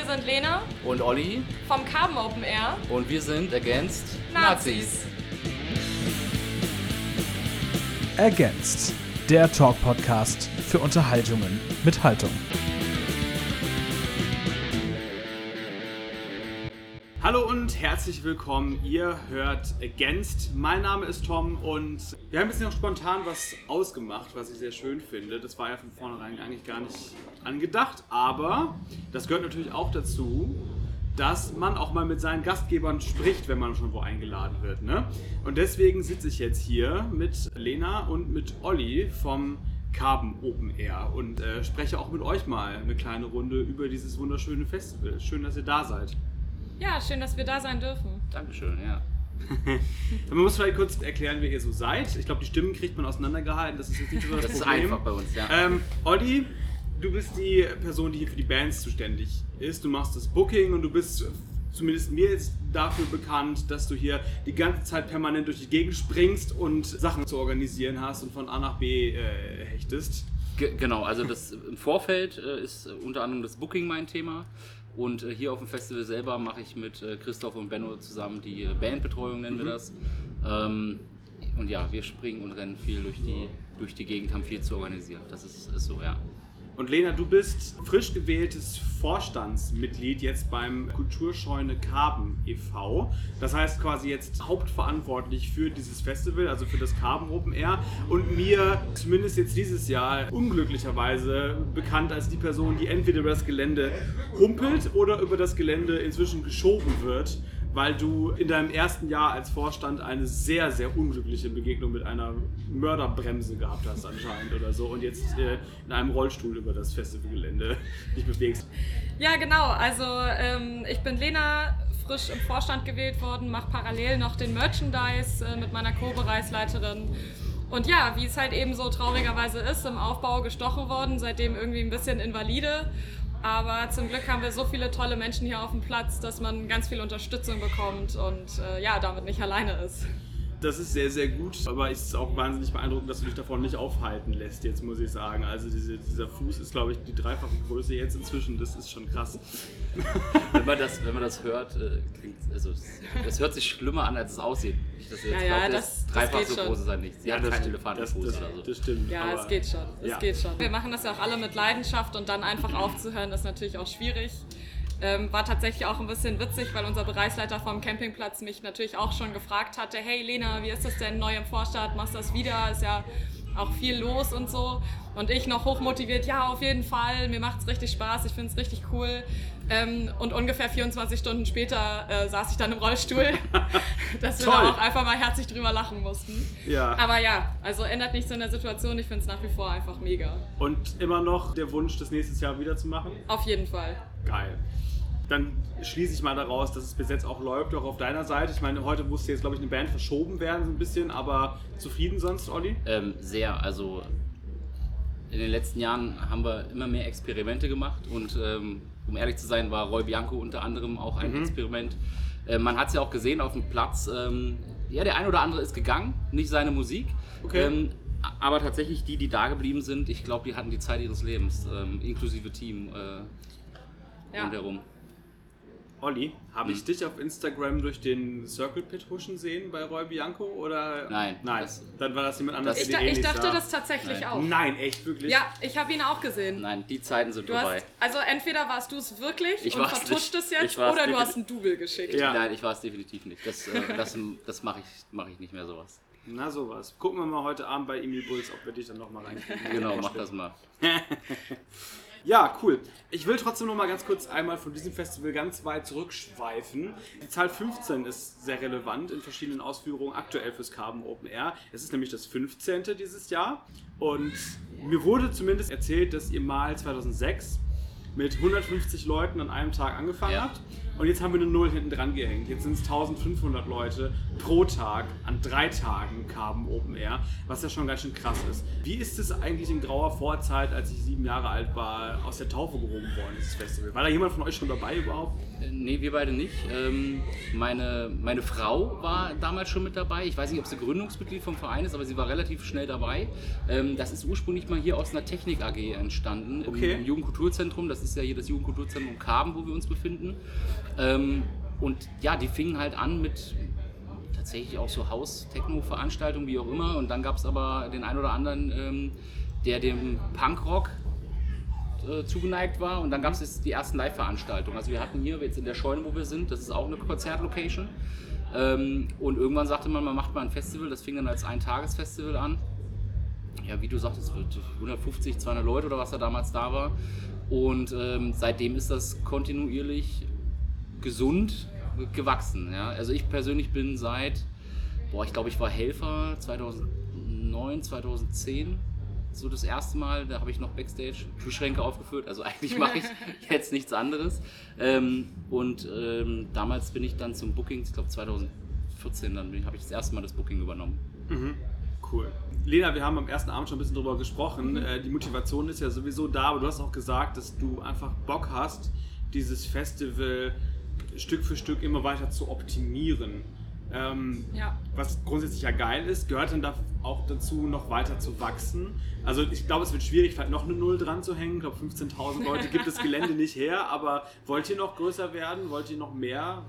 wir sind Lena und Olli vom Carbon Open Air und wir sind Against Nazis. Against, der Talk-Podcast für Unterhaltungen mit Haltung. Herzlich willkommen. Ihr hört Against. Mein Name ist Tom und wir haben ein bisschen spontan was ausgemacht, was ich sehr schön finde. Das war ja von vornherein eigentlich gar nicht angedacht, aber das gehört natürlich auch dazu, dass man auch mal mit seinen Gastgebern spricht, wenn man schon wo eingeladen wird. Ne? Und deswegen sitze ich jetzt hier mit Lena und mit Olli vom Carbon Open Air und äh, spreche auch mit euch mal eine kleine Runde über dieses wunderschöne Festival. Schön, dass ihr da seid. Ja, schön, dass wir da sein dürfen. Dankeschön, ja. Man muss vielleicht kurz erklären, wer ihr so seid. Ich glaube, die Stimmen kriegt man auseinandergehalten. Das ist jetzt nicht so das, das Problem. ist einfach bei uns, ja. Ähm, Olli, du bist die Person, die hier für die Bands zuständig ist. Du machst das Booking und du bist zumindest mir jetzt dafür bekannt, dass du hier die ganze Zeit permanent durch die Gegend springst und Sachen zu organisieren hast und von A nach B äh, hechtest. G genau, also das im Vorfeld äh, ist unter anderem das Booking mein Thema. Und äh, hier auf dem Festival selber mache ich mit äh, Christoph und Benno zusammen die äh, Bandbetreuung, nennen mhm. wir das. Ähm, und ja, wir springen und rennen viel durch die, durch die Gegend, haben viel zu organisieren. Das ist, ist so, ja. Und Lena, du bist frisch gewähltes Vorstandsmitglied jetzt beim Kulturscheune Karben e.V. Das heißt quasi jetzt hauptverantwortlich für dieses Festival, also für das Karben Open Air. Und mir zumindest jetzt dieses Jahr unglücklicherweise bekannt als die Person, die entweder über das Gelände humpelt oder über das Gelände inzwischen geschoben wird weil du in deinem ersten Jahr als Vorstand eine sehr, sehr unglückliche Begegnung mit einer Mörderbremse gehabt hast anscheinend oder so und jetzt äh, in einem Rollstuhl über das Festivalgelände dich bewegst. Ja, genau. Also ähm, ich bin Lena, frisch im Vorstand gewählt worden, mache parallel noch den Merchandise äh, mit meiner Co-Bereichsleiterin. Und ja, wie es halt eben so traurigerweise ist, im Aufbau gestochen worden, seitdem irgendwie ein bisschen invalide. Aber zum Glück haben wir so viele tolle Menschen hier auf dem Platz, dass man ganz viel Unterstützung bekommt und äh, ja, damit nicht alleine ist. Das ist sehr, sehr gut, aber es ist auch wahnsinnig beeindruckend, dass du dich davon nicht aufhalten lässt, jetzt muss ich sagen. Also diese, dieser Fuß ist, glaube ich, die dreifache Größe jetzt inzwischen, das ist schon krass. wenn, man das, wenn man das hört, äh, klingt, also es hört sich schlimmer an, als es aussieht. Ich das jetzt ja, ja, glaubt, das, das dreifach so groß ist halt nicht. Sie ja, hat keinen Elefantenfuß das, oder so. Das stimmt. Ja, es geht schon. Es ja. geht schon. Wir machen das ja auch alle mit Leidenschaft und dann einfach aufzuhören, ist natürlich auch schwierig. Ähm, war tatsächlich auch ein bisschen witzig, weil unser Bereichsleiter vom Campingplatz mich natürlich auch schon gefragt hatte, hey Lena, wie ist das denn neu im Vorstadt, machst du das wieder? Ist ja auch viel los und so. Und ich noch hochmotiviert, ja, auf jeden Fall, mir macht es richtig Spaß, ich finde es richtig cool. Ähm, und ungefähr 24 Stunden später äh, saß ich dann im Rollstuhl, dass wir da auch einfach mal herzlich drüber lachen mussten. Ja. Aber ja, also ändert nichts in der Situation, ich finde es nach wie vor einfach mega. Und immer noch der Wunsch, das nächstes Jahr wieder zu machen? Auf jeden Fall. Geil dann schließe ich mal daraus, dass es bis jetzt auch läuft, auch auf deiner Seite. Ich meine, heute musste jetzt, glaube ich, eine Band verschoben werden, so ein bisschen, aber zufrieden sonst, Olli? Ähm, sehr. Also in den letzten Jahren haben wir immer mehr Experimente gemacht und ähm, um ehrlich zu sein, war Roy Bianco unter anderem auch ein mhm. Experiment. Äh, man hat es ja auch gesehen auf dem Platz. Ähm, ja, der ein oder andere ist gegangen, nicht seine Musik. Okay. Ähm, aber tatsächlich die, die da geblieben sind, ich glaube, die hatten die Zeit ihres Lebens, ähm, inklusive Team äh, ja. rundherum. Olli, habe ich hm. dich auf Instagram durch den Circle Pit huschen sehen bei Roy Bianco oder? Nein. Nein. Das, dann war das jemand anderes. Ich, da, ich dachte sah. das tatsächlich Nein. auch. Nein, echt wirklich? Ja, ich habe ihn auch gesehen. Nein, die Zeiten sind du vorbei. Hast, also entweder warst du es wirklich ich und vertuscht es jetzt oder du hast ein Double geschickt. Ja. Nein, ich war es definitiv nicht. Das, äh, das, das mache ich, mach ich nicht mehr sowas. Na sowas. Gucken wir mal heute Abend bei Emil Bulls, ob wir dich dann nochmal reinkriegen. genau, mach das mal. Ja, cool. Ich will trotzdem noch mal ganz kurz einmal von diesem Festival ganz weit zurückschweifen. Die Zahl 15 ist sehr relevant in verschiedenen Ausführungen aktuell fürs Carbon Open Air. Es ist nämlich das 15. dieses Jahr und mir wurde zumindest erzählt, dass ihr mal 2006 mit 150 Leuten an einem Tag angefangen ja. habt und jetzt haben wir eine Null hinten dran gehängt. Jetzt sind es 1500 Leute pro Tag an drei Tagen Carbon Open Air, was ja schon ganz schön krass ist. Wie ist es eigentlich in grauer Vorzeit, als ich sieben Jahre alt war, aus der Taufe gehoben worden, dieses Festival? War da jemand von euch schon dabei überhaupt? Äh, nee, wir beide nicht. Ähm, meine, meine Frau war damals schon mit dabei. Ich weiß nicht, ob sie Gründungsmitglied vom Verein ist, aber sie war relativ schnell dabei. Ähm, das ist ursprünglich mal hier aus einer Technik AG entstanden, okay. im Jugendkulturzentrum. Das das ist ja hier das Jugendkulturzentrum Karben, wo wir uns befinden. Ähm, und ja, die fingen halt an mit tatsächlich auch so Haus-Techno-Veranstaltungen, wie auch immer. Und dann gab es aber den einen oder anderen, ähm, der dem Punkrock äh, zugeneigt war. Und dann gab es die ersten Live-Veranstaltungen. Also wir hatten hier jetzt in der Scheune, wo wir sind, das ist auch eine Konzertlocation. Ähm, und irgendwann sagte man, man macht mal ein Festival. Das fing dann als Ein-Tages-Festival an. Ja, wie du sagtest, 150, 200 Leute oder was da damals da war. Und ähm, seitdem ist das kontinuierlich gesund gewachsen. Ja? Also ich persönlich bin seit, boah, ich glaube, ich war Helfer 2009, 2010 so das erste Mal, da habe ich noch Backstage Kühlschränke aufgeführt, also eigentlich mache ich jetzt nichts anderes. Ähm, und ähm, damals bin ich dann zum Booking, ich glaube 2014, dann habe ich das erste Mal das Booking übernommen. Mhm. Cool. Lena, wir haben am ersten Abend schon ein bisschen drüber gesprochen. Mhm. Äh, die Motivation ist ja sowieso da, aber du hast auch gesagt, dass du einfach Bock hast, dieses Festival Stück für Stück immer weiter zu optimieren. Ähm, ja. Was grundsätzlich ja geil ist, gehört dann da auch dazu, noch weiter zu wachsen. Also ich glaube, es wird schwierig, vielleicht noch eine Null dran zu hängen. Ich glaube, 15.000 Leute gibt das Gelände nicht her. Aber wollt ihr noch größer werden? Wollt ihr noch mehr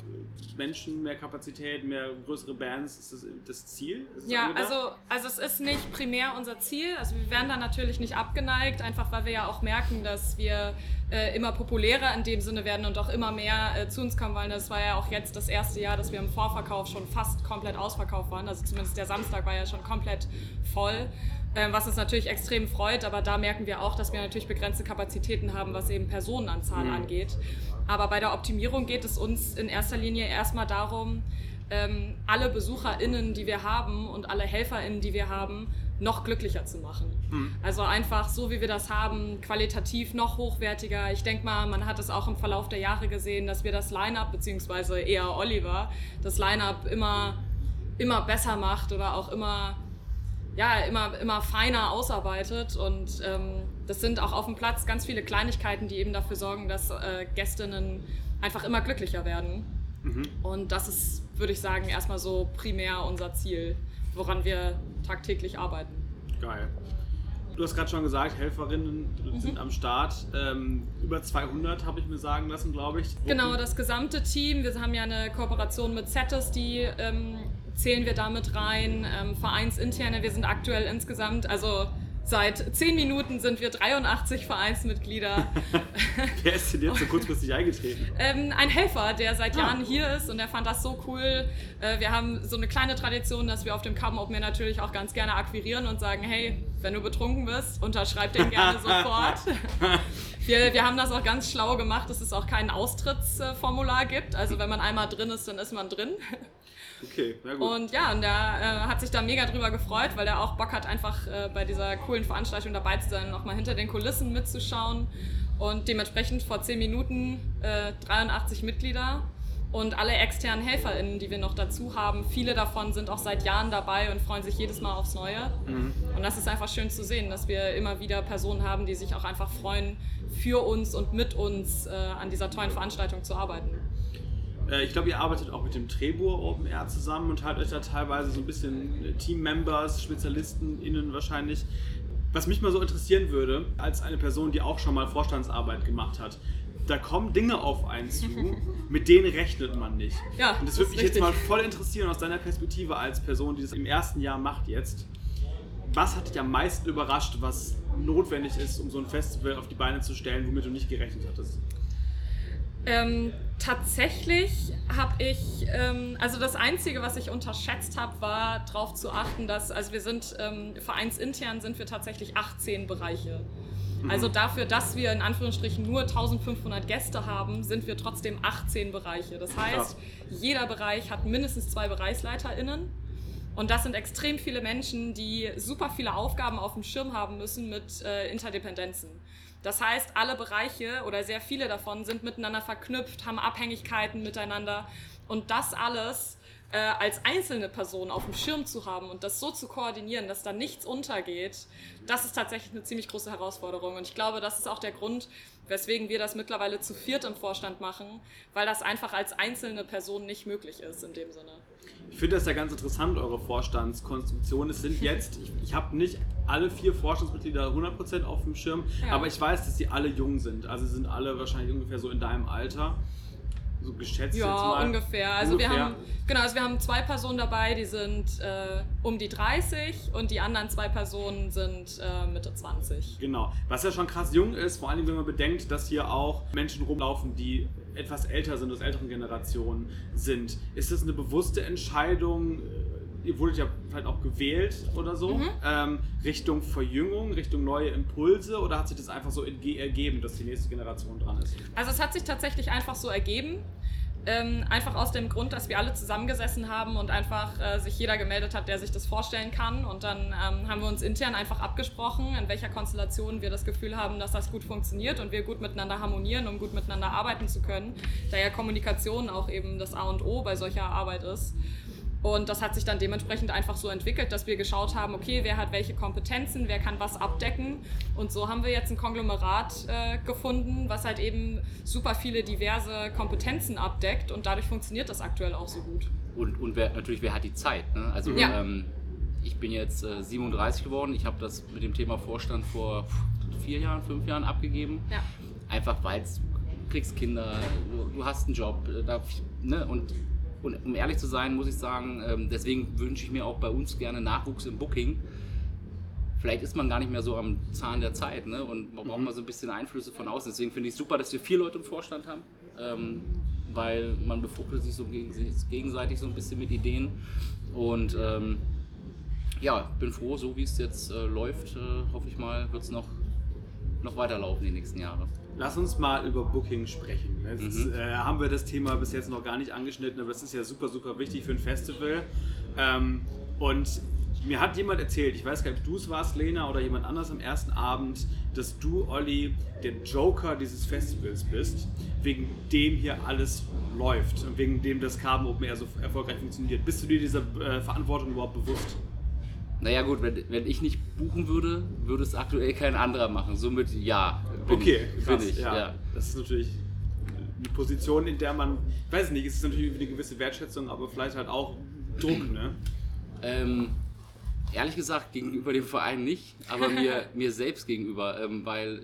Menschen, mehr Kapazität, mehr größere Bands? Ist das das Ziel? Das ja, also, also es ist nicht primär unser Ziel. Also wir werden da natürlich nicht abgeneigt, einfach weil wir ja auch merken, dass wir äh, immer populärer in dem Sinne werden und auch immer mehr äh, zu uns kommen wollen. Das war ja auch jetzt das erste Jahr, dass wir im Vorverkauf schon fast komplett ausverkauft waren. Also zumindest der Samstag war ja schon komplett voll. Ähm, was uns natürlich extrem freut, aber da merken wir auch, dass wir natürlich begrenzte Kapazitäten haben, was eben Personenanzahl mhm. angeht. Aber bei der Optimierung geht es uns in erster Linie erstmal darum, ähm, alle BesucherInnen, die wir haben und alle HelferInnen, die wir haben, noch glücklicher zu machen. Mhm. Also einfach so, wie wir das haben, qualitativ noch hochwertiger. Ich denke mal, man hat es auch im Verlauf der Jahre gesehen, dass wir das Line-Up, beziehungsweise eher Oliver, das Line-Up immer, immer besser macht oder auch immer, ja, immer, immer feiner ausarbeitet. Und ähm, das sind auch auf dem Platz ganz viele Kleinigkeiten, die eben dafür sorgen, dass äh, Gästinnen einfach immer glücklicher werden. Mhm. Und das ist, würde ich sagen, erstmal so primär unser Ziel woran wir tagtäglich arbeiten. Geil. Du hast gerade schon gesagt, Helferinnen sind mhm. am Start. Ähm, über 200 habe ich mir sagen lassen, glaube ich. Genau, das gesamte Team. Wir haben ja eine Kooperation mit Zettes, die ähm, zählen wir damit rein. Ähm, vereinsinterne, wir sind aktuell insgesamt, also Seit zehn Minuten sind wir 83 Vereinsmitglieder. Wer ist denn jetzt so kurzfristig eingetreten? Ähm, ein Helfer, der seit ah. Jahren hier ist und der fand das so cool. Äh, wir haben so eine kleine Tradition, dass wir auf dem Carbon Open Air natürlich auch ganz gerne akquirieren und sagen, hey, wenn du betrunken bist, unterschreib den gerne sofort. wir, wir haben das auch ganz schlau gemacht, dass es auch kein Austrittsformular gibt. Also wenn man einmal drin ist, dann ist man drin. Okay, na gut. Und ja, und der äh, hat sich da mega drüber gefreut, weil er auch Bock hat, einfach äh, bei dieser coolen Veranstaltung dabei zu sein, nochmal hinter den Kulissen mitzuschauen. Und dementsprechend vor zehn Minuten äh, 83 Mitglieder und alle externen HelferInnen, die wir noch dazu haben. Viele davon sind auch seit Jahren dabei und freuen sich jedes Mal aufs Neue. Mhm. Und das ist einfach schön zu sehen, dass wir immer wieder Personen haben, die sich auch einfach freuen, für uns und mit uns äh, an dieser tollen Veranstaltung zu arbeiten. Äh, ich glaube, ihr arbeitet auch mit dem Trebur Open Air zusammen und halt euch da teilweise so ein bisschen äh, Team-Members, Spezialisten innen wahrscheinlich. Was mich mal so interessieren würde, als eine Person, die auch schon mal Vorstandsarbeit gemacht hat, da kommen Dinge auf einen zu, mit denen rechnet man nicht. Ja, und das, das würde mich jetzt mal voll interessieren aus deiner Perspektive als Person, die das im ersten Jahr macht jetzt. Was hat dich am meisten überrascht, was notwendig ist, um so ein Festival auf die Beine zu stellen, womit du nicht gerechnet hattest? Ähm, tatsächlich habe ich, ähm, also das Einzige, was ich unterschätzt habe, war darauf zu achten, dass, also wir sind ähm, vereinsintern sind wir tatsächlich 18 Bereiche. Mhm. Also dafür, dass wir in Anführungsstrichen nur 1500 Gäste haben, sind wir trotzdem 18 Bereiche. Das heißt, jeder Bereich hat mindestens zwei BereichsleiterInnen. Und das sind extrem viele Menschen, die super viele Aufgaben auf dem Schirm haben müssen mit äh, Interdependenzen. Das heißt, alle Bereiche oder sehr viele davon sind miteinander verknüpft, haben Abhängigkeiten miteinander. Und das alles äh, als einzelne Person auf dem Schirm zu haben und das so zu koordinieren, dass da nichts untergeht, das ist tatsächlich eine ziemlich große Herausforderung. Und ich glaube, das ist auch der Grund, weswegen wir das mittlerweile zu viert im Vorstand machen, weil das einfach als einzelne Person nicht möglich ist in dem Sinne. Ich finde das ja ganz interessant, eure Vorstandskonstruktion. Es sind jetzt, ich, ich habe nicht alle vier Vorstandsmitglieder 100% auf dem Schirm, Ja. aber ich weiß, dass sie alle jung sind. Also sie sind alle wahrscheinlich ungefähr so in deinem Alter. So geschätzt jetzt Ja, mal. ungefähr. Also wir Ungefähr. haben genau, also wir haben zwei Personen dabei, die sind äh, um die 30 und die anderen zwei Personen sind äh, Mitte 20. Genau. Was ja schon krass jung ist, vor allem wenn man bedenkt, dass hier auch Menschen rumlaufen, die etwas älter sind, aus älteren Generationen sind. Ist das eine bewusste Entscheidung? Ihr wurdet ja vielleicht auch gewählt oder so, Mhm. ähm, Richtung Verjüngung, Richtung neue Impulse oder hat sich das einfach so ergeben, dass die nächste Generation dran ist? Also es hat sich tatsächlich einfach so ergeben. Ähm, einfach aus dem Grund, dass wir alle zusammengesessen haben und einfach äh, sich jeder gemeldet hat, der sich das vorstellen kann. Und dann ähm, haben wir uns intern einfach abgesprochen, in welcher Konstellation wir das Gefühl haben, dass das gut funktioniert und wir gut miteinander harmonieren, um gut miteinander arbeiten zu können. Da ja Kommunikation auch eben das A und O bei solcher Arbeit ist. Und das hat sich dann dementsprechend einfach so entwickelt, dass wir geschaut haben, okay, wer hat welche Kompetenzen, wer kann was abdecken. Und so haben wir jetzt ein Konglomerat äh, gefunden, was halt eben super viele diverse Kompetenzen abdeckt und dadurch funktioniert das aktuell auch so gut. Und, und wer, natürlich, wer hat die Zeit? Ne? Also Ja. ähm, ich bin jetzt äh, 37 geworden. Ich habe das mit dem Thema Vorstand vor vier Jahren, fünf Jahren abgegeben. Ja. Einfach weil du kriegst Kinder, du, du hast einen Job. äh, Da, ne? und, und um ehrlich zu sein, muss ich sagen, ähm, deswegen wünsche ich mir auch bei uns gerne Nachwuchs im Booking. Vielleicht ist man gar nicht mehr so am Zahn der Zeit ne? und man braucht mal so ein bisschen Einflüsse von außen. Deswegen finde ich es super, dass wir vier Leute im Vorstand haben, ähm, weil man befruchtet sich so gegen, gegenseitig so ein bisschen mit Ideen. Und ähm, ja, bin froh, so wie es jetzt äh, läuft, äh, hoffe ich mal, wird es noch, noch weiterlaufen die nächsten Jahre. Lass uns mal über Booking sprechen. Jetzt Mhm. äh, haben wir das Thema bis jetzt noch gar nicht angeschnitten, aber das ist ja super, super wichtig für ein Festival. Ähm, und mir hat jemand erzählt, ich weiß gar nicht, ob du es warst, Lena, oder jemand anders am ersten Abend, dass du, Olli, der Joker dieses Festivals bist, wegen dem hier alles läuft und wegen dem das Carbon Open Air so erfolgreich funktioniert. Bist du dir dieser äh, Verantwortung überhaupt bewusst? Naja gut, wenn, wenn ich nicht buchen würde, würde es aktuell kein anderer machen. Somit ja. Bin Okay, ich, krass, ich. ja. Ja. Das ist natürlich eine Position, in der man, ich weiß nicht, es ist natürlich eine gewisse Wertschätzung, aber vielleicht halt auch Druck, ne? Ähm, ehrlich gesagt, gegenüber dem Verein nicht, aber mir, mir selbst gegenüber, ähm, weil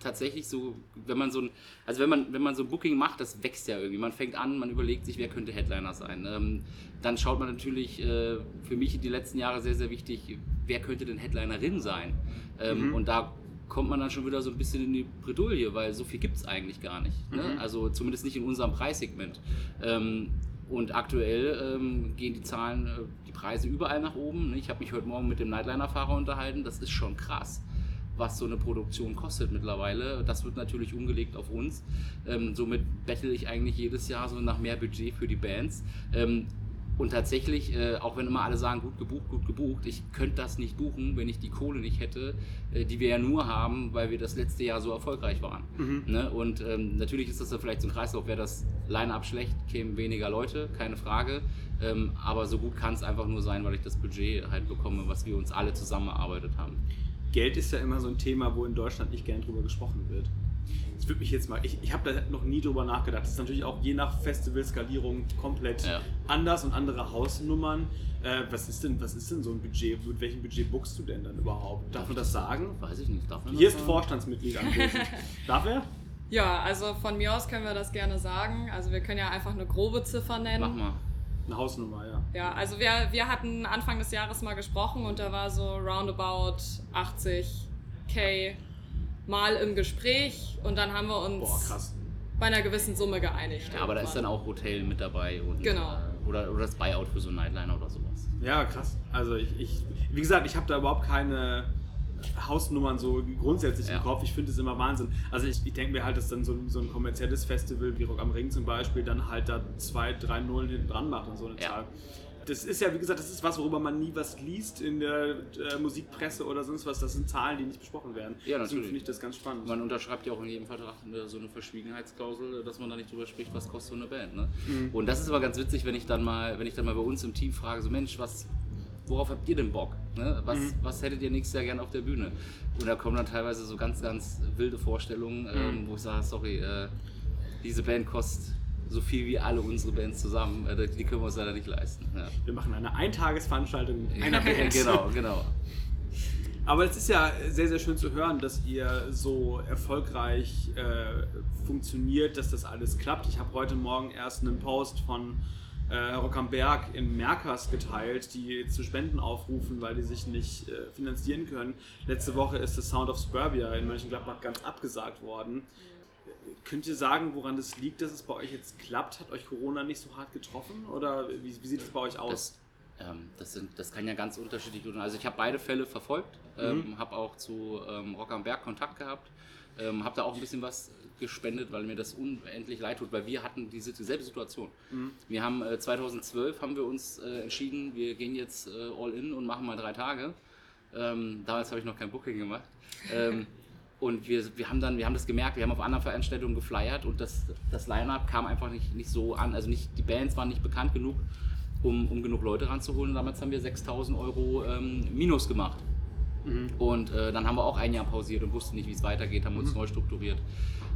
tatsächlich so, wenn man so ein, also wenn man, wenn man so ein Booking macht, das wächst ja irgendwie. Man fängt an, man überlegt sich, wer könnte Headliner sein. Ähm, dann schaut man natürlich, äh, für mich die letzten Jahre sehr, sehr wichtig, wer könnte denn Headlinerin sein? Ähm, Und da kommt man dann schon wieder so ein bisschen in die Bredouille, weil so viel gibt es eigentlich gar nicht. Ne? Also zumindest nicht in unserem Preissegment. Ähm, und aktuell ähm, gehen die Zahlen, äh, die Preise überall nach oben. ne? Ich habe mich heute Morgen mit dem Nightliner-Fahrer unterhalten. Das ist schon krass, was so eine Produktion kostet mittlerweile. Das wird natürlich umgelegt auf uns. Ähm, somit bettel ich eigentlich jedes Jahr so nach mehr Budget für die Bands. Ähm, und tatsächlich, äh, auch wenn immer alle sagen, gut gebucht, gut gebucht, ich könnte das nicht buchen, wenn ich die Kohle nicht hätte, äh, die wir ja nur haben, weil wir das letzte Jahr so erfolgreich waren. Ne? Und ähm, natürlich ist das dann vielleicht so ein Kreislauf, wäre das Line-Up schlecht, kämen weniger Leute, keine Frage. Ähm, aber so gut kann es einfach nur sein, weil ich das Budget halt bekomme, was wir uns alle zusammen erarbeitet haben. Geld ist ja immer so ein Thema, wo in Deutschland nicht gern drüber gesprochen wird. Das würde mich jetzt mal, ich, ich habe da noch nie drüber nachgedacht. Das ist natürlich auch je nach Festivalskalierung komplett Ja. anders und andere Hausnummern. Äh, was, ist denn, was ist denn so ein Budget? Mit welchem Budget buchst du denn dann überhaupt? Darf man das sagen? Weiß ich nicht. Darf man Hier ist sagen? Vorstandsmitglied anwesend. Darf er? Ja, also von mir aus können wir das gerne sagen. Also wir können ja einfach eine grobe Ziffer nennen. Mach mal. Eine Hausnummer, ja. Ja, also wir, wir hatten Anfang des Jahres mal gesprochen und da war so roundabout 80k mal im Gespräch und dann haben wir uns Boah, krass. bei einer gewissen Summe geeinigt. Ja, aber da ist dann auch Hotel mit dabei und Genau. äh, oder, oder das Buyout für so einen Nightliner oder sowas. Ja, krass. Also ich, ich wie gesagt, ich habe da überhaupt keine Hausnummern so grundsätzlich Ja. im Kopf. Ich finde es immer Wahnsinn. Also ich, ich denke mir halt, dass dann so, ein- so ein kommerzielles Festival wie Rock am Ring zum Beispiel dann halt da zwei, drei Nullen hinten dran macht und so eine Ja. Zahl. das ist ja, wie gesagt, das ist was, worüber man nie was liest in der äh, Musikpresse oder sonst was. Das sind Zahlen, die nicht besprochen werden. Ja, Deswegen natürlich. finde ich das ganz spannend. Man unterschreibt ja auch in jedem Vertrag so eine Verschwiegenheitsklausel, dass man da nicht drüber spricht, was kostet so eine Band. Ne? Und das ist aber ganz witzig, wenn ich dann mal, wenn ich dann mal bei uns im Team frage, so Mensch, was, worauf habt ihr denn Bock? Ne? Was, was hättet ihr nächstes Jahr gerne auf der Bühne? Und da kommen dann teilweise so ganz, ganz wilde Vorstellungen, ähm, wo ich sage, sorry, äh, diese Band kostet so viel wie alle unsere Bands zusammen, äh, die können wir uns leider nicht leisten. Ja. Wir machen eine Eintagesveranstaltung mit einer Band. genau, genau. Aber es ist ja sehr, sehr schön zu hören, dass ihr so erfolgreich äh, funktioniert, dass das alles klappt. Ich habe heute Morgen erst einen Post von äh, Rock am Berg in Merkers geteilt, die zu Spenden aufrufen, weil die sich nicht äh, finanzieren können. Letzte Woche ist das Sound of Suburbia in Mönchengladbach ganz abgesagt worden. Könnt ihr sagen, woran das liegt, dass es bei euch jetzt klappt? Hat euch Corona nicht so hart getroffen? Oder wie, wie sieht es bei euch aus? Das, ähm, das, sind, das kann ja ganz unterschiedlich sein. Also ich habe beide Fälle verfolgt, ähm, habe auch zu ähm, Rock am Berg Kontakt gehabt, ähm, habe da auch ein bisschen was gespendet, weil mir das unendlich leid tut, weil wir hatten diese dieselbe Situation. Wir haben äh, 2012 haben wir uns äh, entschieden, wir gehen jetzt äh, all in und machen mal drei Tage. Ähm, damals habe ich noch kein Booking gemacht. Ähm, und wir, wir haben dann, wir haben das gemerkt, wir haben auf anderen Veranstaltungen geflyert und das, das Line-Up kam einfach nicht, nicht so an. Also nicht, die Bands waren nicht bekannt genug, um, um genug Leute ranzuholen. Und damals haben wir 6000 Euro ähm, Minus gemacht. Und äh, dann haben wir auch ein Jahr pausiert und wussten nicht, wie es weitergeht, haben uns neu strukturiert.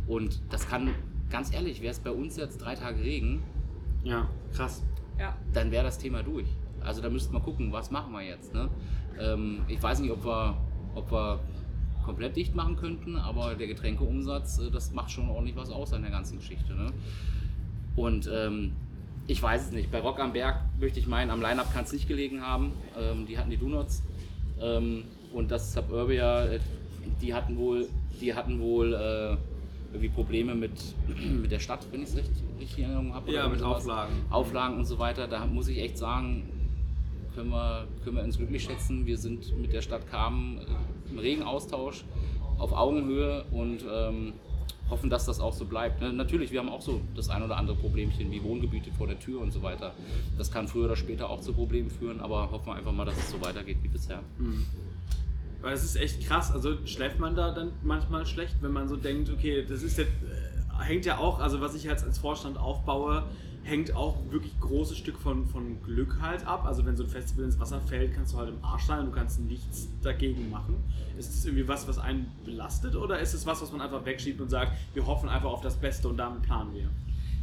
Und das kann, ganz ehrlich, wäre es bei uns jetzt drei Tage Regen, Ja, krass. Ja. dann wäre das Thema durch. Also da müssten wir gucken, was machen wir jetzt. Ne? Ähm, ich weiß nicht, ob wir, ob wir komplett dicht machen könnten, aber der Getränkeumsatz, äh, das macht schon ordentlich was aus an der ganzen Geschichte. Ne? Und ähm, ich weiß es nicht. Bei Rock am Berg möchte ich meinen, am Line-Up kann es nicht gelegen haben. Ähm, die hatten die Donuts. Ähm, und das Suburbia, äh, die hatten wohl, die hatten wohl äh, irgendwie Probleme mit, mit der Stadt, wenn ich es richtig, richtig in Erinnerung habe. Ja, mit. Auflagen. Auflagen und so weiter. Da muss ich echt sagen, können wir, können wir uns glücklich schätzen. Wir sind mit der Stadt Kamen äh, im regen Austausch, auf Augenhöhe und ähm, hoffen, dass das auch so bleibt. Ne? Natürlich, wir haben auch so das ein oder andere Problemchen wie Wohngebiete vor der Tür und so weiter. Das kann früher oder später auch zu Problemen führen, aber hoffen wir einfach mal, dass es so weitergeht wie bisher. Weil es ist echt krass. Also schläft man da dann manchmal schlecht, wenn man so denkt, okay, das ist jetzt, äh, hängt ja auch, also was ich jetzt als Vorstand aufbaue, hängt auch wirklich großes Stück von, von Glück halt ab. Also wenn so ein Festival ins Wasser fällt, kannst du halt im Arsch sein und du kannst nichts dagegen machen. Ist es irgendwie was, was einen belastet oder ist es was, was man einfach wegschiebt und sagt, wir hoffen einfach auf das Beste und damit planen wir?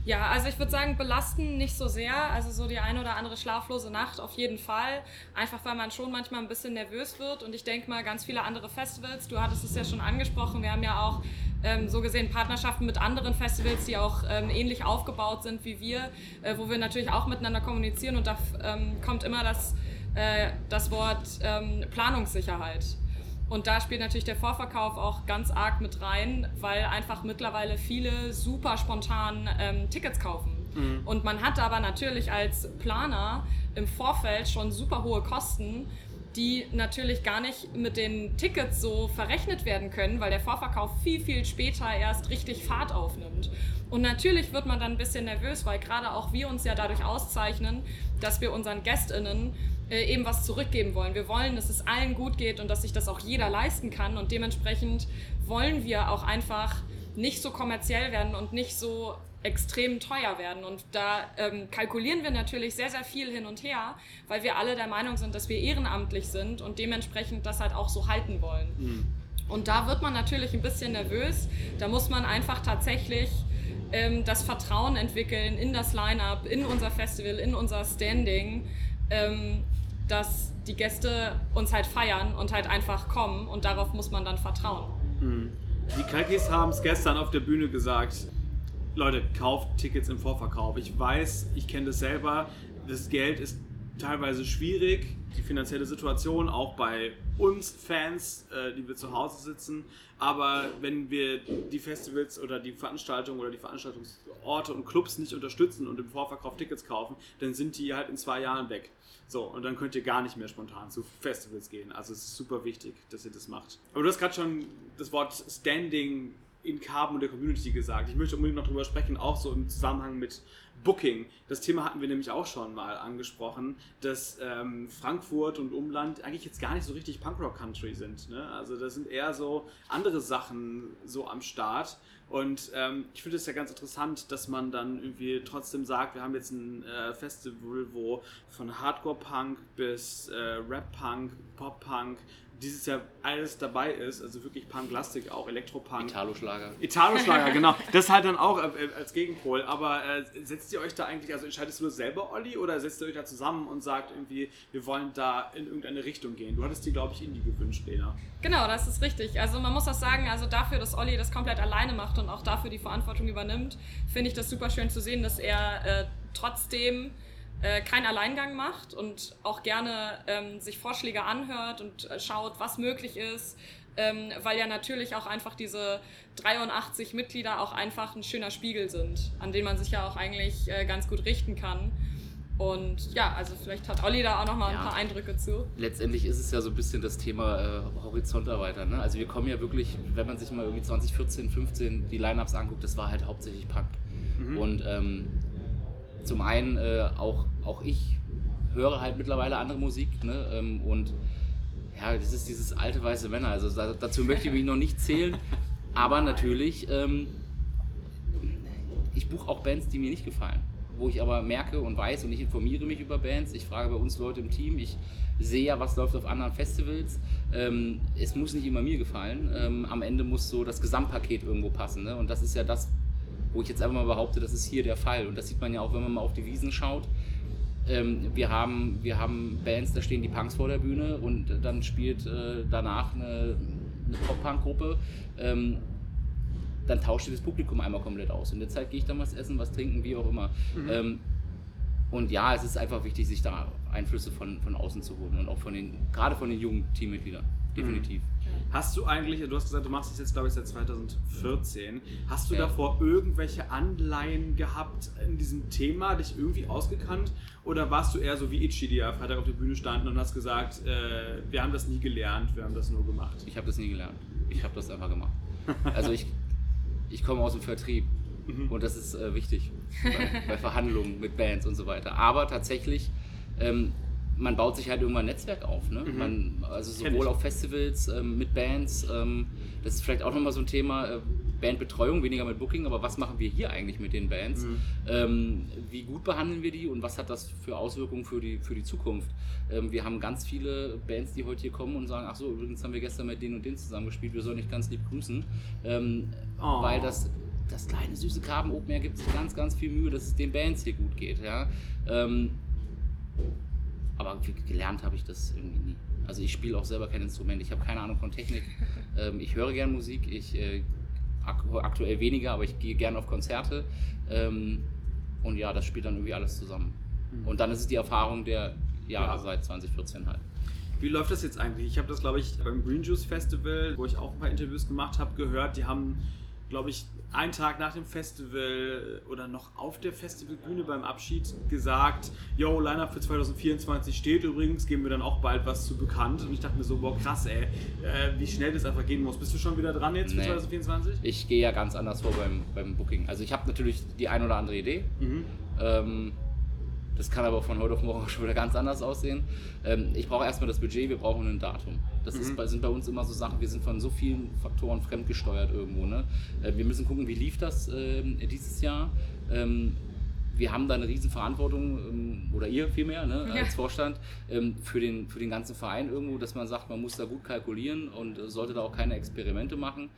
Ja, also ich würde sagen, belasten nicht so sehr. Also so die eine oder andere schlaflose Nacht auf jeden Fall. Einfach weil man schon manchmal ein bisschen nervös wird. Und ich denke mal, ganz viele andere Festivals, du hattest es ja schon angesprochen, wir haben ja auch ähm, so gesehen Partnerschaften mit anderen Festivals, die auch ähm, ähnlich aufgebaut sind wie wir, äh, wo wir natürlich auch miteinander kommunizieren. Und da ähm, kommt immer das, äh, das Wort ähm, Planungssicherheit. Und da spielt natürlich der Vorverkauf auch ganz arg mit rein, weil einfach mittlerweile viele super spontan ähm, Tickets kaufen. Und man hat aber natürlich als Planer im Vorfeld schon super hohe Kosten, die natürlich gar nicht mit den Tickets so verrechnet werden können, weil der Vorverkauf viel, viel später erst richtig Fahrt aufnimmt. Und natürlich wird man dann ein bisschen nervös, weil gerade auch wir uns ja dadurch auszeichnen, dass wir unseren GästInnen äh, eben was zurückgeben wollen. Wir wollen, dass es allen gut geht und dass sich das auch jeder leisten kann. Und dementsprechend wollen wir auch einfach nicht so kommerziell werden und nicht so extrem teuer werden. Und da ähm, kalkulieren wir natürlich sehr, sehr viel hin und her, weil wir alle der Meinung sind, dass wir ehrenamtlich sind und dementsprechend das halt auch so halten wollen. Und da wird man natürlich ein bisschen nervös. Da muss man einfach tatsächlich ähm, das Vertrauen entwickeln in das Line-up, in unser Festival, in unser Standing, ähm, dass die Gäste uns halt feiern und halt einfach kommen und darauf muss man dann vertrauen. Die Kalkis haben es gestern auf der Bühne gesagt. Leute, kauft Tickets im Vorverkauf. Ich weiß, ich kenne das selber. Das Geld ist teilweise schwierig. Die finanzielle Situation auch bei uns Fans, äh, die wir zu Hause sitzen. Aber wenn wir die Festivals oder die Veranstaltungen oder die Veranstaltungsorte und Clubs nicht unterstützen und im Vorverkauf Tickets kaufen, dann sind die halt in zwei Jahren weg. So, und dann könnt ihr gar nicht mehr spontan zu Festivals gehen. Also es ist super wichtig, dass ihr das macht. Aber du hast gerade schon das Wort Standing in Carbon und der Community gesagt. Ich möchte unbedingt noch darüber sprechen, auch so im Zusammenhang mit Booking. Das Thema hatten wir nämlich auch schon mal angesprochen, dass ähm, Frankfurt und Umland eigentlich jetzt gar nicht so richtig Punkrock-Country sind. Ne? Also da sind eher so andere Sachen so am Start. Und ähm, ich finde es ja ganz interessant, dass man dann irgendwie trotzdem sagt, wir haben jetzt ein äh, Festival, wo von Hardcore-Punk bis äh, Rap-Punk, Pop-Punk, dieses Jahr alles dabei ist, also wirklich Punk-Lastik auch, Elektropunk. Italo-Schlager. Italo-Schlager, genau. Das halt dann auch äh, als Gegenpol. Aber äh, setzt ihr euch da eigentlich, also entscheidest du das selber, Olli, oder setzt ihr euch da zusammen und sagt irgendwie, wir wollen da in irgendeine Richtung gehen? Du hattest dir, glaube ich, Indie gewünscht, Lena. Genau, das ist richtig. Also man muss auch sagen, also dafür, dass Olli das komplett alleine macht und auch dafür die Verantwortung übernimmt, finde ich das super schön zu sehen, dass er äh, trotzdem äh, keinen Alleingang macht und auch gerne ähm, sich Vorschläge anhört und äh, schaut, was möglich ist, ähm, weil ja natürlich auch einfach diese 83 Mitglieder auch einfach ein schöner Spiegel sind, an den man sich ja auch eigentlich äh, ganz gut richten kann. Und ja, also vielleicht hat Olli da auch noch mal ja. ein paar Eindrücke zu. Letztendlich ist es ja so ein bisschen das Thema äh, Horizont erweitern. Ne? Also wir kommen ja wirklich, wenn man sich mal irgendwie 2014, 15 die Lineups anguckt, das war halt hauptsächlich Punk. Mhm. Und ähm, zum einen äh, auch, auch ich höre halt mittlerweile andere Musik ne? Ähm, und ja, das ist dieses alte weiße Männer. Also da, dazu möchte ich mich noch nicht zählen, aber natürlich, ähm, ich buche auch Bands, die mir nicht gefallen, wo ich aber merke und weiß und ich informiere mich über Bands. Ich frage bei uns Leute im Team, ich sehe ja, was läuft auf anderen Festivals. Ähm, es muss nicht immer mir gefallen. Ähm, am Ende muss so das Gesamtpaket irgendwo passen. Ne? Und das ist ja das, wo ich jetzt einfach mal behaupte, das ist hier der Fall. Und das sieht man ja auch, wenn man mal auf die Wiesen schaut. Ähm, wir, haben, wir haben Bands, da stehen die Punks vor der Bühne und dann spielt äh, danach eine, eine Pop-Punk-Gruppe. Ähm, dann tauscht das Publikum einmal komplett aus. In der Zeit gehe ich dann was essen, was trinken, wie auch immer. Mhm. Ähm, und ja, es ist einfach wichtig, sich da Einflüsse von, von außen zu holen und auch von den, gerade von den jungen Teammitgliedern. Definitiv. Mhm. Hast du eigentlich, du hast gesagt, du machst das jetzt, glaube ich, seit 2014. Hast du ja. davor irgendwelche Anleihen gehabt in diesem Thema, dich irgendwie ausgekannt? Oder warst du eher so wie Itchy, die ja Freitag auf der Bühne standen und hast gesagt, äh, wir haben das nie gelernt, wir haben das nur gemacht? Ich habe das nie gelernt. Ich habe das einfach gemacht. Also ich, ich komme aus dem Vertrieb. Mhm. Und das ist äh, wichtig bei, bei, Verhandlungen mit Bands und so weiter. Aber tatsächlich ähm, man baut sich halt irgendwann ein Netzwerk auf. Ne? Mhm. Man, also sowohl auf Festivals ähm, mit Bands, ähm, das ist vielleicht auch nochmal so ein Thema, äh, Bandbetreuung, weniger mit Booking, aber was machen wir hier eigentlich mit den Bands? Mhm. Ähm, wie gut behandeln wir die und was hat das für Auswirkungen für die, für die Zukunft? Ähm, wir haben ganz viele Bands, die heute hier kommen und sagen, ach so, übrigens haben wir gestern mit denen und denen zusammengespielt, wir sollen dich ganz lieb grüßen, ähm, oh. weil das das kleine süße Graben Open Air gibt sich ganz, ganz viel Mühe, dass es den Bands hier gut geht. Ja? Aber gelernt habe ich das irgendwie nie. Also ich spiele auch selber kein Instrument, ich habe keine Ahnung von Technik. Ähm, ich höre gerne Musik, ich äh, aktuell weniger, aber ich gehe gerne auf Konzerte. Ähm, und ja, das spielt dann irgendwie alles zusammen. Mhm. Und dann ist es die Erfahrung der Jahre ja. seit 2014 halt. Wie läuft das jetzt eigentlich? Ich habe das, glaube ich, beim Green Juice Festival, wo ich auch ein paar Interviews gemacht habe, gehört. Die haben glaube ich, einen Tag nach dem Festival oder noch auf der Festivalbühne beim Abschied gesagt, yo, Line-Up für 2024 steht übrigens, geben wir dann auch bald was zu bekannt. Und ich dachte mir so, boah, krass, ey, äh, wie schnell das einfach gehen muss. Bist du schon wieder dran jetzt für nee. 2024? Ich gehe ja ganz anders vor beim, beim Booking. Also ich habe natürlich die ein oder andere Idee. Mhm. Ähm, das kann aber von heute auf morgen schon wieder ganz anders aussehen. Ähm, ich brauche erstmal das Budget, wir brauchen ein Datum. Das mhm. ist, sind bei uns immer so Sachen, wir sind von so vielen Faktoren fremdgesteuert irgendwo. Ne? Äh, wir müssen gucken, wie lief das äh, dieses Jahr. Ähm, wir haben da eine riesen Verantwortung, ähm, oder ihr vielmehr, ne, ja. als Vorstand, ähm, für, den, für den ganzen Verein irgendwo, dass man sagt, man muss da gut kalkulieren und sollte da auch keine Experimente machen.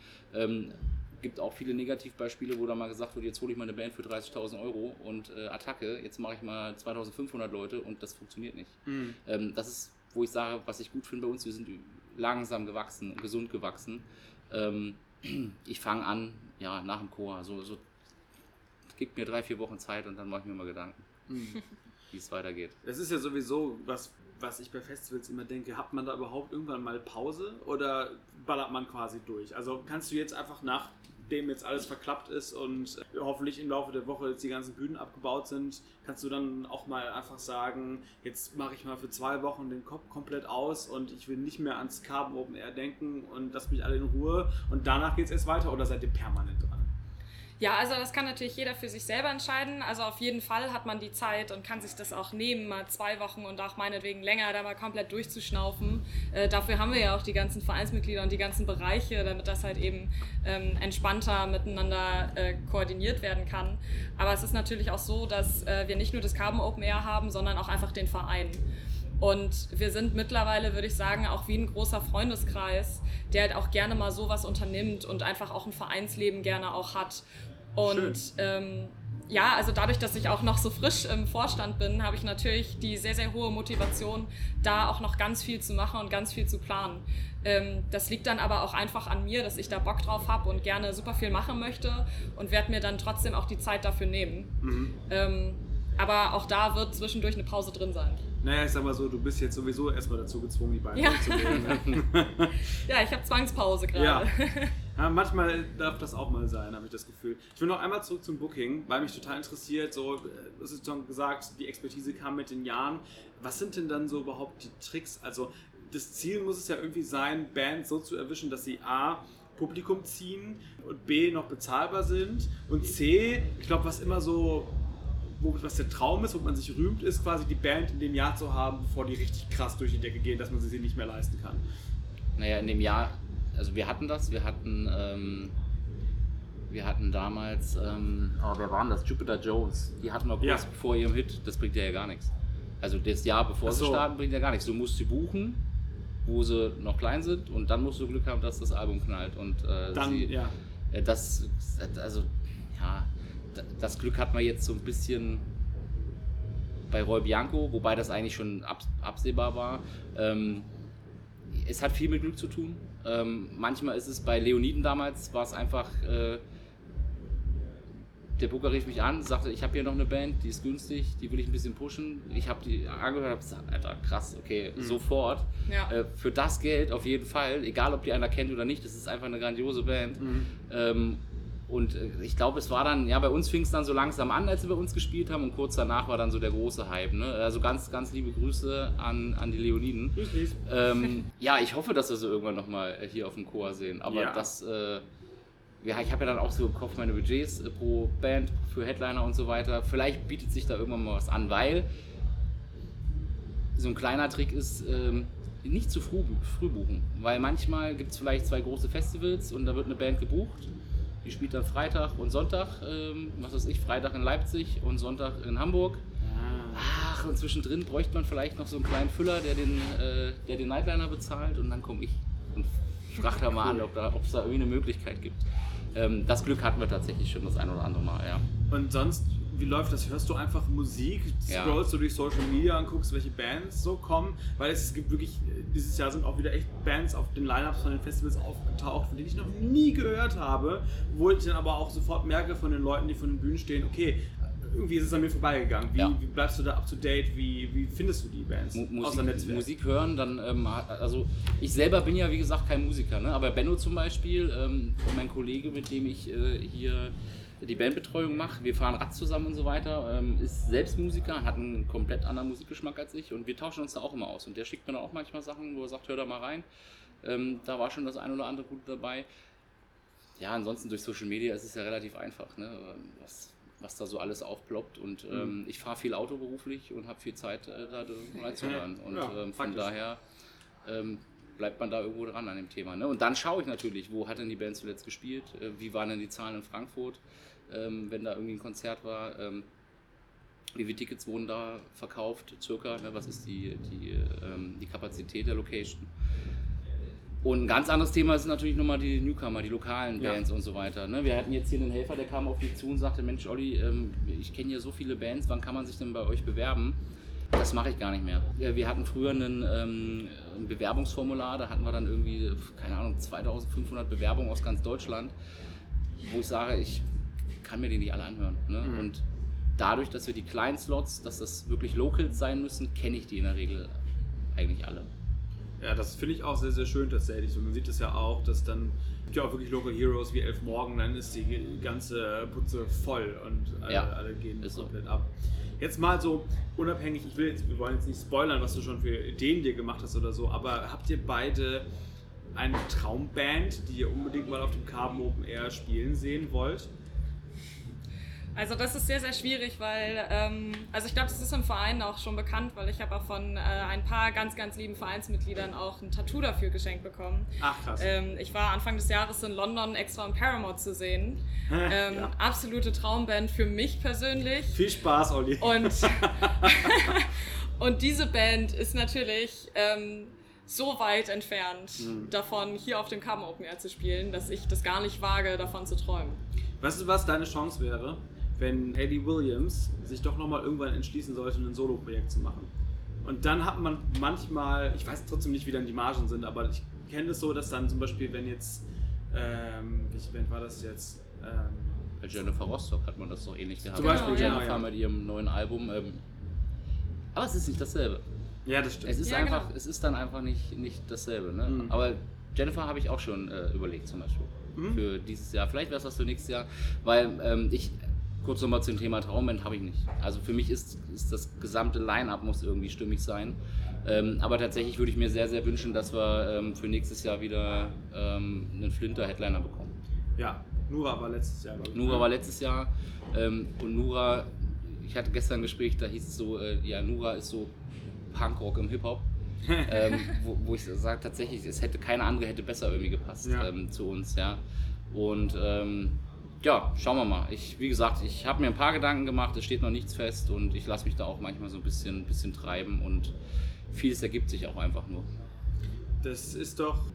Gibt auch viele Negativbeispiele, wo da mal gesagt wird, jetzt hole ich mal eine Band für 30.000 Euro und äh, Attacke, jetzt mache ich mal 2.500 Leute und das funktioniert nicht. Mhm. Ähm, das ist, wo ich sage, was ich gut finde bei uns, wir sind langsam gewachsen, gesund gewachsen. Ähm, ich fange an, ja, nach dem Chor, so, so gibt mir drei, vier Wochen Zeit und dann mache ich mir mal Gedanken, mhm. wie es weitergeht. Das ist ja sowieso was, was ich bei Festivals immer denke, hat man da überhaupt irgendwann mal Pause oder ballert man quasi durch? Also kannst du jetzt einfach nach nachdem jetzt alles verklappt ist und hoffentlich im Laufe der Woche jetzt die ganzen Bühnen abgebaut sind, kannst du dann auch mal einfach sagen, jetzt mache ich mal für zwei Wochen den Kopf komplett aus und ich will nicht mehr ans Carbon Open Air denken und lass mich alle in Ruhe und danach geht es erst weiter oder seid ihr permanent dran? Ja, also das kann natürlich jeder für sich selber entscheiden. Also auf jeden Fall hat man die Zeit und kann sich das auch nehmen, mal zwei Wochen und auch meinetwegen länger da mal komplett durchzuschnaufen. Äh, dafür haben wir ja auch die ganzen Vereinsmitglieder und die ganzen Bereiche, damit das halt eben ähm, entspannter miteinander äh, koordiniert werden kann. Aber es ist natürlich auch so, dass äh, wir nicht nur das Carbon Open Air haben, sondern auch einfach den Verein. Und wir sind mittlerweile, würde ich sagen, auch wie ein großer Freundeskreis, der halt auch gerne mal sowas unternimmt und einfach auch ein Vereinsleben gerne auch hat. Und ähm, ja, also dadurch, dass ich auch noch so frisch im Vorstand bin, habe ich natürlich die sehr, sehr hohe Motivation, da auch noch ganz viel zu machen und ganz viel zu planen. Ähm, das liegt dann aber auch einfach an mir, dass ich da Bock drauf habe und gerne super viel machen möchte und werde mir dann trotzdem auch die Zeit dafür nehmen. Mhm. Ähm, aber auch da wird zwischendurch eine Pause drin sein. Naja, ich sag mal so, du bist jetzt sowieso erstmal dazu gezwungen, die Beine ja. zu nehmen. ja, ich habe Zwangspause gerade. Ja. ja. manchmal darf das auch mal sein, habe ich das Gefühl. Ich will noch einmal zurück zum Booking, weil mich total interessiert, so, es ist schon gesagt, die Expertise kam mit den Jahren. Was sind denn dann so überhaupt die Tricks? Also, das Ziel muss es ja irgendwie sein, Bands so zu erwischen, dass sie A, Publikum ziehen und B, noch bezahlbar sind und C, ich glaube, was immer so was der Traum ist, wo man sich rühmt, ist quasi die Band in dem Jahr zu haben, bevor die richtig krass durch die Decke gehen, dass man sie sich nicht mehr leisten kann. Naja, in dem Jahr, also wir hatten das, wir hatten, ähm, wir hatten damals, ähm, oh, wer waren das? Jupiter Jones. Die hatten wir kurz ja. vor ihrem Hit, das bringt ja gar nichts. Also das Jahr bevor so. sie starten, bringt ja gar nichts. Du musst sie buchen, wo sie noch klein sind und dann musst du Glück haben, dass das Album knallt. Und äh, dann, sie, ja. Äh, das, also, ja, das Glück hat man jetzt so ein bisschen bei Roy Bianco, wobei das eigentlich schon absehbar war. Ähm, es hat viel mit Glück zu tun. Ähm, manchmal ist es bei Leoniden damals, war es einfach, äh, der Booker rief mich an, sagte, ich habe hier noch eine Band, die ist günstig, die will ich ein bisschen pushen. Ich habe die angehört, habe gesagt, Alter, krass, okay, mhm. sofort. Ja. Äh, für das Geld auf jeden Fall, egal ob die einer kennt oder nicht, das ist einfach eine grandiose Band. Mhm. Ähm, und äh, ich glaube, es war dann, ja, bei uns fing es dann so langsam an, als wir bei uns gespielt haben und kurz danach war dann so der große Hype. Ne? Also ganz, ganz liebe Grüße an, an die Leoniden. Grüß ähm, ja, ich hoffe, dass wir sie irgendwann nochmal äh, hier auf dem Chor sehen. Aber ja. das, äh, ja, ich habe ja dann auch so im Kopf meine Budgets äh, pro Band, für Headliner und so weiter. Vielleicht bietet sich da irgendwann mal was an, weil so ein kleiner Trick ist, ähm, nicht zu früh, früh buchen. Weil manchmal gibt es vielleicht zwei große Festivals und da wird eine Band gebucht die spielt dann Freitag und Sonntag, ähm, was weiß ich, Freitag in Leipzig und Sonntag in Hamburg. Ah. Ach, und zwischendrin bräuchte man vielleicht noch so einen kleinen Füller, der den, äh, der den Nightliner bezahlt und dann komme ich und frage da mal an, ob es da, da irgendwie eine Möglichkeit gibt. Ähm, das Glück hatten wir tatsächlich schon das ein oder andere Mal, ja. Und sonst wie läuft das? Hörst du einfach Musik, scrollst ja. du durch Social Media und guckst, welche Bands so kommen? Weil es gibt wirklich, dieses Jahr sind auch wieder echt Bands auf den Lineups von den Festivals aufgetaucht, von denen ich noch nie gehört habe, wo ich dann aber auch sofort merke von den Leuten, die von den Bühnen stehen, okay, irgendwie ist es an mir vorbeigegangen. Wie, ja. wie bleibst du da up to date? Wie, wie findest du die Bands? Mu Musik, Musik hören, dann, ähm, also ich selber bin ja wie gesagt kein Musiker, ne? aber Benno zum Beispiel, ähm, mein Kollege, mit dem ich äh, hier die Bandbetreuung macht. Wir fahren Rad zusammen und so weiter. Ähm, ist selbst Musiker, hat einen komplett anderen Musikgeschmack als ich und wir tauschen uns da auch immer aus. Und der schickt mir dann auch manchmal Sachen, wo er sagt, hör da mal rein. Ähm, da war schon das ein oder andere gut dabei. Ja, ansonsten durch Social Media ist es ja relativ einfach, ne? was, was da so alles aufploppt. Und ähm, mhm. ich fahre viel Auto beruflich und habe viel Zeit, äh, da reinzuhören. Und ja, ähm, von daher ähm, bleibt man da irgendwo dran an dem Thema. Ne? Und dann schaue ich natürlich, wo hat denn die Band zuletzt gespielt, äh, wie waren denn die Zahlen in Frankfurt, ähm, wenn da irgendwie ein Konzert war. Ähm, wie viele Tickets wurden da verkauft, circa, ne? was ist die, die, ähm, die Kapazität der Location. Und ein ganz anderes Thema ist natürlich nochmal die Newcomer, die lokalen Bands ja. und so weiter. Ne? Wir hatten jetzt hier einen Helfer, der kam auf mich zu und sagte, Mensch Olli, ähm, ich kenne hier so viele Bands, wann kann man sich denn bei euch bewerben? Das mache ich gar nicht mehr. Wir hatten früher einen, ähm, ein Bewerbungsformular, da hatten wir dann irgendwie, keine Ahnung, 2500 Bewerbungen aus ganz Deutschland, wo ich sage, ich kann mir die nicht alle anhören. Ne? Mhm. Und dadurch, dass wir die kleinen Slots, dass das wirklich Locals sein müssen, kenne ich die in der Regel eigentlich alle. Ja, das finde ich auch sehr, sehr schön tatsächlich. Und man sieht es ja auch, dass dann gibt ja auch wirklich Local Heroes wie Elf Morgen, dann ist die ganze Putze voll und alle, Ja, alle gehen ist so. komplett ab. Jetzt mal so unabhängig, ich will jetzt, wir wollen jetzt nicht spoilern, was du schon für Ideen dir gemacht hast oder so, aber habt ihr beide eine Traumband, die ihr unbedingt mal auf dem Carbon Open Air spielen sehen wollt? Also das ist sehr, sehr schwierig, weil, ähm, also ich glaube, das ist im Verein auch schon bekannt, weil ich habe auch von äh, ein paar ganz, ganz lieben Vereinsmitgliedern auch ein Tattoo dafür geschenkt bekommen. Ach krass. Ähm, ich war Anfang des Jahres in London extra um Paramore zu sehen. Ähm, Ja. Absolute Traumband für mich persönlich. Viel Spaß, Olli. Und, und diese Band ist natürlich ähm, so weit entfernt Mhm. davon, hier auf dem Carbon Open Air zu spielen, dass ich das gar nicht wage, davon zu träumen. Weißt du, was deine Chance wäre, wenn Eddie Williams sich doch nochmal irgendwann entschließen sollte, ein Solo-Projekt zu machen? Und dann hat man manchmal, ich weiß trotzdem nicht, wie dann die Margen sind, aber ich kenne es so, dass dann zum Beispiel, wenn jetzt, ähm, welche Band war das jetzt? Ähm, Bei Jennifer Rostock hat man das doch ähnlich gehabt. Zum Beispiel, Genau, ja. Jennifer mit ihrem neuen Album. Ähm, aber es ist nicht dasselbe. ja, das stimmt. Es ist Ja, einfach, genau. es ist dann einfach nicht, nicht dasselbe. Ne? Mhm. Aber Jennifer habe ich auch schon äh, überlegt zum Beispiel. Mhm. Für dieses Jahr. Vielleicht wäre es was für nächstes Jahr. Weil ähm, ich, kurz nochmal zum Thema Traumband habe ich nicht. Also für mich ist, ist das gesamte Line-Up muss irgendwie stimmig sein. Ähm, aber tatsächlich würde ich mir sehr, sehr wünschen, dass wir ähm, für nächstes Jahr wieder ähm, einen Flinter-Headliner bekommen. ja, Nura war letztes Jahr, glaube ich. Nura war letztes Jahr ähm, und Nura, ich hatte gestern ein Gespräch, da hieß es so, äh, ja, Nura ist so Punkrock im Hip-Hop. ähm, wo, wo ich sage tatsächlich, es hätte keine andere hätte besser irgendwie gepasst Ja. ähm, zu uns, ja. Und ja, schauen wir mal. Ich, wie gesagt, ich habe mir ein paar Gedanken gemacht, es steht noch nichts fest und ich lasse mich da auch manchmal so ein bisschen, bisschen treiben und vieles ergibt sich auch einfach nur. Das ist doch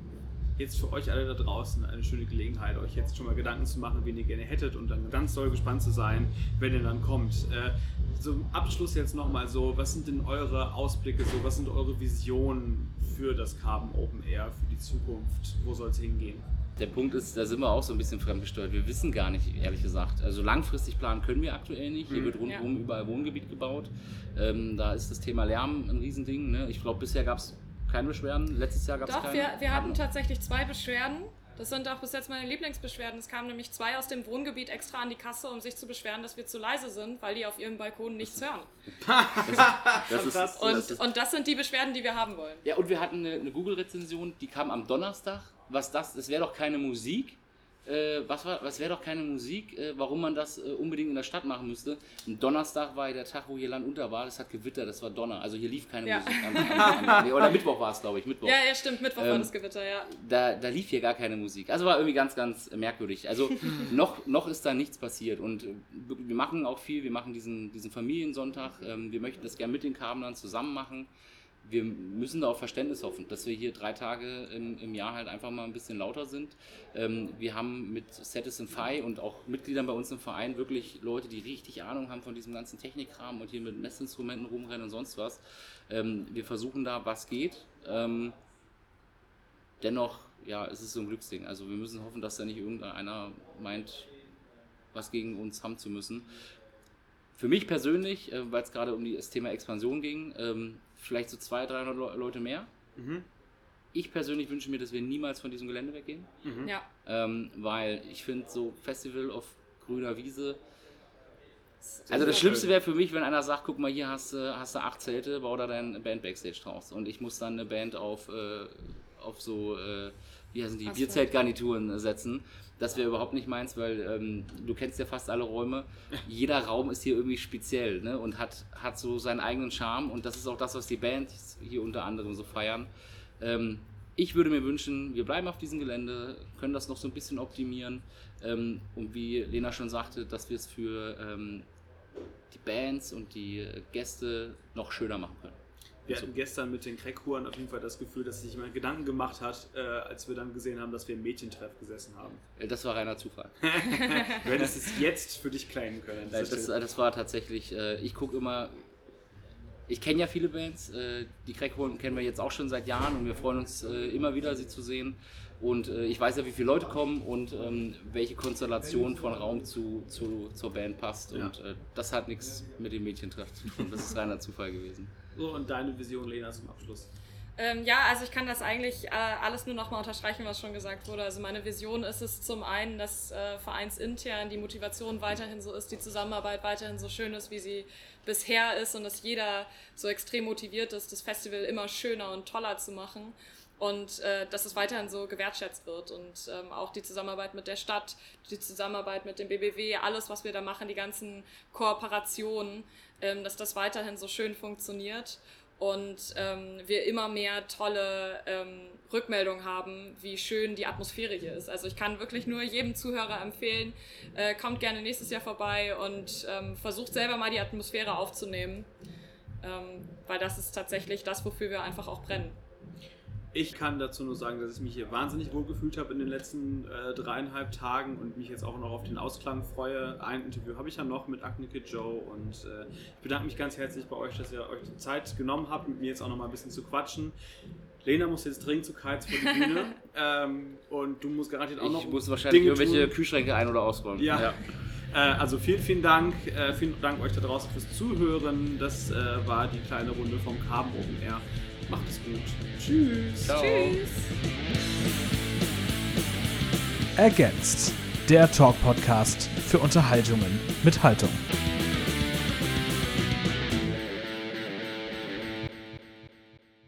jetzt für euch alle da draußen eine schöne Gelegenheit, euch jetzt schon mal Gedanken zu machen, wen ihr gerne hättet und dann ganz doll gespannt zu sein, wenn ihr dann kommt. Äh, zum Abschluss jetzt nochmal so, was sind denn eure Ausblicke, so, was sind eure Visionen für das Carbon Open Air, für die Zukunft? Wo soll es hingehen? Der Punkt ist, da sind wir auch so ein bisschen fremdgesteuert. Wir wissen gar nicht, ehrlich gesagt. Also langfristig planen können wir aktuell nicht. Hier Mhm. wird rundherum Ja. überall Wohngebiet gebaut. Ähm, da ist das Thema Lärm ein Riesending. Ne? Ich glaube, bisher gab es keine Beschwerden. Letztes Jahr gab es Doch, keine. wir, wir hatten tatsächlich zwei Beschwerden. Das sind auch bis jetzt meine Lieblingsbeschwerden. Es kamen nämlich zwei aus dem Wohngebiet extra an die Kasse, um sich zu beschweren, dass wir zu leise sind, weil die auf ihrem Balkon nichts hören. das ist, Fantastisch. Und, das ist, und das sind die Beschwerden, die wir haben wollen. ja, und wir hatten eine, eine Google-Rezension, die kam am Donnerstag. Was das? Das wäre doch keine Musik. Äh, was war, was wäre doch keine Musik, äh, warum man das äh, unbedingt in der Stadt machen müsste. Am Donnerstag war der Tag, wo hier Land unter war. Das hat gewittert, das war Donner. Also hier lief keine Ja. Musik. Am, am, nee, oder Mittwoch war es, glaube ich. Mittwoch. Ja, ja, stimmt. Mittwoch war Ähm, das Gewitter, ja. da, da lief hier gar keine Musik. Also war irgendwie ganz, ganz merkwürdig. Also noch, noch ist da nichts passiert. Und äh, wir machen auch viel. Wir machen diesen, diesen Familiensonntag. Ähm, wir möchten das gerne mit den Kabelern zusammen machen. Wir müssen da auf Verständnis hoffen, dass wir hier drei Tage im, im Jahr halt einfach mal ein bisschen lauter sind. Ähm, wir haben mit Fi und auch Mitgliedern bei uns im Verein wirklich Leute, die richtig Ahnung haben von diesem ganzen Technikkram und hier mit Messinstrumenten rumrennen und sonst was. Ähm, wir versuchen da, was geht. Ähm, dennoch, ja, es ist so ein Glücksding. Also wir müssen hoffen, dass da nicht irgendeiner meint, was gegen uns haben zu müssen. Für mich persönlich, äh, weil es gerade um das Thema Expansion ging, ähm, vielleicht so 200, 300 Le- Leute mehr. Mhm. Ich persönlich wünsche mir, dass wir niemals von diesem Gelände weggehen, Mhm. Ja. ähm, weil ich finde so Festival auf grüner Wiese. Also das Schlimmste wäre für mich, wenn einer sagt, guck mal, hier hast du, hast du acht Zelte, bau da dein Band Backstage draus. Und ich muss dann eine Band auf, äh, auf so, äh, wie heißen die. Bierzeltgarnituren setzen. Das wäre überhaupt nicht meins, weil ähm, du kennst ja fast alle Räume. Jeder Raum ist hier irgendwie speziell ne? und hat, hat so seinen eigenen Charme. Und das ist auch das, was die Bands hier unter anderem so feiern. Ähm, ich würde mir wünschen, wir bleiben auf diesem Gelände, können das noch so ein bisschen optimieren. Ähm, und wie Lena schon sagte, dass wir es für ähm, die Bands und die Gäste noch schöner machen können. Wir hatten gestern mit den Crackhuren auf jeden Fall das Gefühl, dass sich jemand Gedanken gemacht hat, äh, als wir dann gesehen haben, dass wir im Mädchentreff gesessen haben. Das war reiner Zufall. Du hättest es jetzt für dich claimen können. Das, das, das war tatsächlich, äh, ich gucke immer, ich kenne ja viele Bands, äh, die Crackholen kennen wir jetzt auch schon seit Jahren und wir freuen uns äh, immer wieder, sie zu sehen. Und äh, ich weiß ja, wie viele Leute kommen und ähm, welche Konstellation von Raum zu, zu, zur Band passt. Ja. Und äh, das hat nichts mit dem Mädchentreff zu tun. Das ist reiner Zufall gewesen. So, und deine Vision, Lena, zum Abschluss. Ähm, ja, also ich kann das eigentlich äh, alles nur nochmal unterstreichen, was schon gesagt wurde. Also meine Vision ist es zum einen, dass äh, vereinsintern die Motivation weiterhin so ist, die Zusammenarbeit weiterhin so schön ist, wie sie bisher ist und dass jeder so extrem motiviert ist, das Festival immer schöner und toller zu machen und äh, dass es weiterhin so gewertschätzt wird und ähm, auch die Zusammenarbeit mit der Stadt, die Zusammenarbeit mit dem BBW, alles, was wir da machen, die ganzen Kooperationen, ähm, dass das weiterhin so schön funktioniert und ähm, wir immer mehr tolle ähm, Rückmeldungen haben, wie schön die Atmosphäre hier ist. Also ich kann wirklich nur jedem Zuhörer empfehlen, äh, kommt gerne nächstes Jahr vorbei und ähm, versucht selber mal die Atmosphäre aufzunehmen, ähm, weil das ist tatsächlich das, wofür wir einfach auch brennen. Ich kann dazu nur sagen, dass ich mich hier wahnsinnig wohl gefühlt habe in den letzten äh, dreieinhalb Tagen und mich jetzt auch noch auf den Ausklang freue. Ein Interview habe ich ja noch mit Agnike Joe und äh, ich bedanke mich ganz herzlich bei euch, dass ihr euch die Zeit genommen habt, mit mir jetzt auch noch mal ein bisschen zu quatschen. Lena muss jetzt dringend zu Kites vor die Bühne ähm, und du musst garantiert auch ich noch. Ich muss wahrscheinlich Dinge irgendwelche tun. Kühlschränke ein- oder ausräumen. Ja. ja. Äh, also vielen, vielen Dank. Äh, vielen Dank euch da draußen fürs Zuhören. Das äh, war die kleine Runde vom Carbon Open Air. Macht es gut. Tschüss. Ciao. Tschüss. Ergänzt. Der Talk-Podcast für Unterhaltungen mit Haltung.